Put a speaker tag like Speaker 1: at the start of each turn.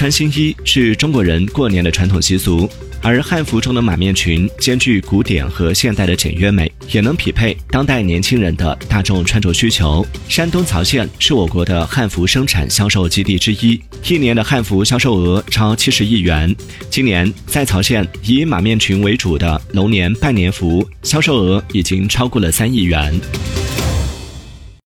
Speaker 1: 穿新衣是中国人过年的传统习俗而汉服中的马面裙兼具古典和现代的简约美也能匹配当代年轻人的大众穿着需求。山东曹县是我国的汉服生产销售基地之一一年的汉服销售额超七十亿元。今年在曹县以马面裙为主的龙年拜年服销售额已经超过了三亿元。